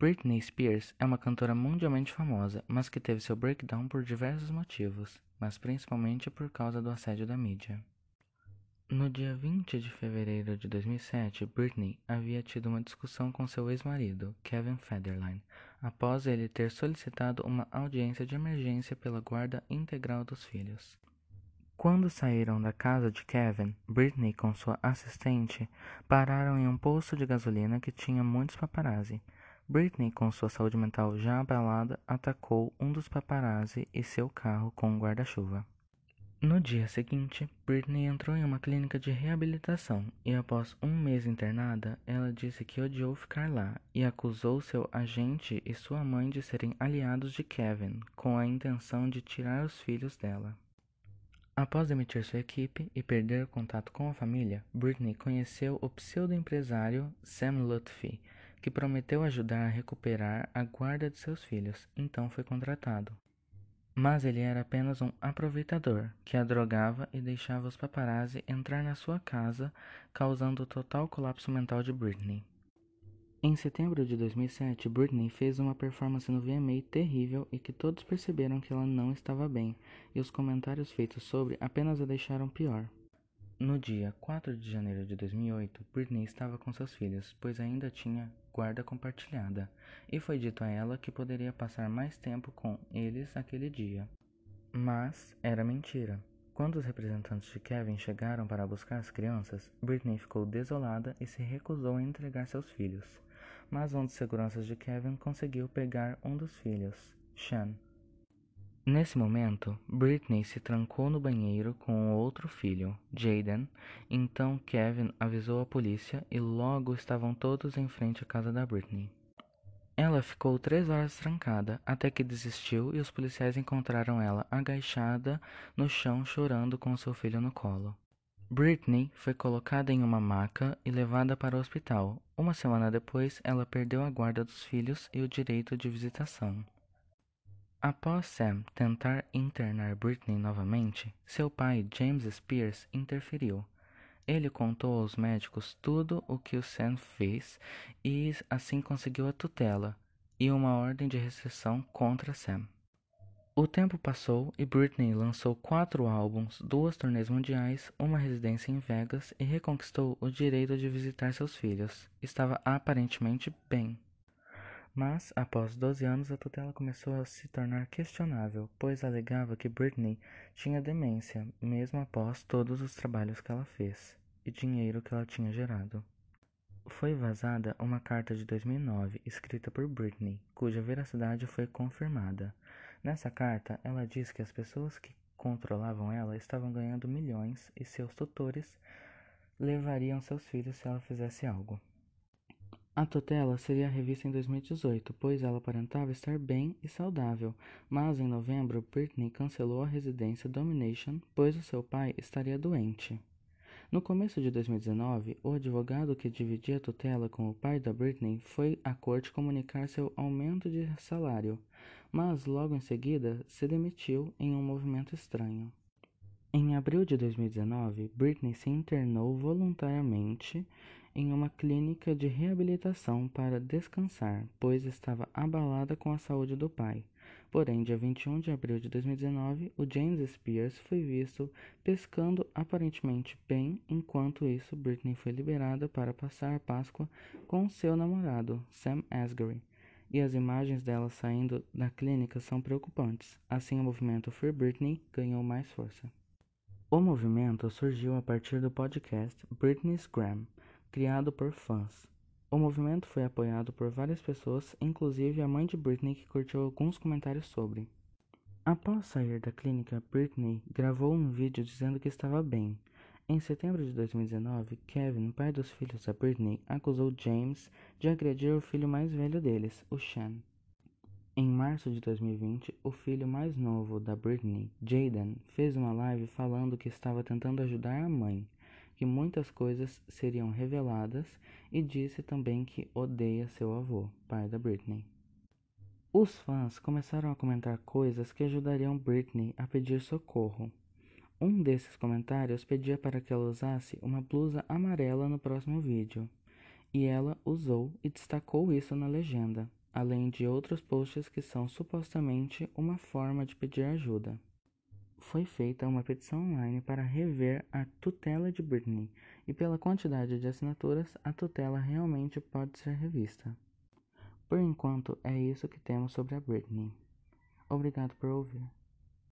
Britney Spears é uma cantora mundialmente famosa, mas que teve seu breakdown por diversos motivos, mas principalmente por causa do assédio da mídia. No dia 20 de fevereiro de 2007, Britney havia tido uma discussão com seu ex-marido, Kevin Federline, após ele ter solicitado uma audiência de emergência pela guarda integral dos filhos. Quando saíram da casa de Kevin, Britney com sua assistente pararam em um posto de gasolina que tinha muitos paparazzi. Britney, com sua saúde mental já abalada, atacou um dos paparazzi e seu carro com um guarda-chuva. No dia seguinte, Britney entrou em uma clínica de reabilitação e, após um mês internada, ela disse que odiou ficar lá e acusou seu agente e sua mãe de serem aliados de Kevin, com a intenção de tirar os filhos dela. Após demitir sua equipe e perder contato com a família, Britney conheceu o pseudo-empresário Sam Lutfi, que prometeu ajudar a recuperar a guarda de seus filhos, então foi contratado. Mas ele era apenas um aproveitador que a drogava e deixava os paparazzi entrar na sua casa, causando o total colapso mental de Britney. Em setembro de 2007, Britney fez uma performance no VMA terrível e que todos perceberam que ela não estava bem, e os comentários feitos sobre apenas a deixaram pior. No dia 4 de janeiro de 2008, Britney estava com seus filhos, pois ainda tinha guarda compartilhada, e foi dito a ela que poderia passar mais tempo com eles naquele dia. Mas era mentira. Quando os representantes de Kevin chegaram para buscar as crianças, Britney ficou desolada e se recusou a entregar seus filhos. Mas um dos seguranças de Kevin conseguiu pegar um dos filhos, Sean. Nesse momento, Britney se trancou no banheiro com o outro filho, Jaden. Então Kevin avisou a polícia e logo estavam todos em frente à casa da Britney. Ela ficou três horas trancada até que desistiu e os policiais encontraram ela agachada no chão chorando com seu filho no colo. Britney foi colocada em uma maca e levada para o hospital. Uma semana depois, ela perdeu a guarda dos filhos e o direito de visitação. Após Sam tentar internar Britney novamente, seu pai, James Spears, interferiu. Ele contou aos médicos tudo o que o Sam fez e assim conseguiu a tutela e uma ordem de restrição contra Sam. O tempo passou e Britney lançou quatro álbuns, duas turnês mundiais, uma residência em Vegas e reconquistou o direito de visitar seus filhos. Estava aparentemente bem. Mas, após 12 anos, a tutela começou a se tornar questionável, pois alegava que Britney tinha demência, mesmo após todos os trabalhos que ela fez e dinheiro que ela tinha gerado. Foi vazada uma carta de 2009 escrita por Britney, cuja veracidade foi confirmada. Nessa carta, ela diz que as pessoas que controlavam ela estavam ganhando milhões e seus tutores levariam seus filhos se ela fizesse algo. A tutela seria revista em 2018, pois ela aparentava estar bem e saudável, mas em novembro Britney cancelou a residência Domination, pois o seu pai estaria doente. No começo de 2019, o advogado que dividia a tutela com o pai da Britney foi à corte comunicar seu aumento de salário, mas logo em seguida se demitiu em um movimento estranho. Em abril de 2019, Britney se internou voluntariamente em uma clínica de reabilitação para descansar, pois estava abalada com a saúde do pai. Porém, dia 21 de abril de 2019, o James Spears foi visto pescando aparentemente bem, enquanto isso, Britney foi liberada para passar a Páscoa com seu namorado, Sam Asghari. E as imagens dela saindo da clínica são preocupantes. Assim, o movimento Free Britney ganhou mais força. O movimento surgiu a partir do podcast Britney's Gram, criado por fãs. O movimento foi apoiado por várias pessoas, inclusive a mãe de Britney, que curtiu alguns comentários sobre. Após sair da clínica, Britney gravou um vídeo dizendo que estava bem. Em setembro de 2019, Kevin, pai dos filhos da Britney, acusou James de agredir o filho mais velho deles, o Sean. Em março de 2020, o filho mais novo da Britney, Jaden, fez uma live falando que estava tentando ajudar a mãe que muitas coisas seriam reveladas e disse também que odeia seu avô, pai da Britney. Os fãs começaram a comentar coisas que ajudariam Britney a pedir socorro. Um desses comentários pedia para que ela usasse uma blusa amarela no próximo vídeo, e ela usou e destacou isso na legenda. além de outros posts que são supostamente uma forma de pedir ajuda. Foi feita uma petição online para rever a tutela de Britney, e pela quantidade de assinaturas, a tutela realmente pode ser revista. Por enquanto, é isso que temos sobre a Britney. Obrigado por ouvir.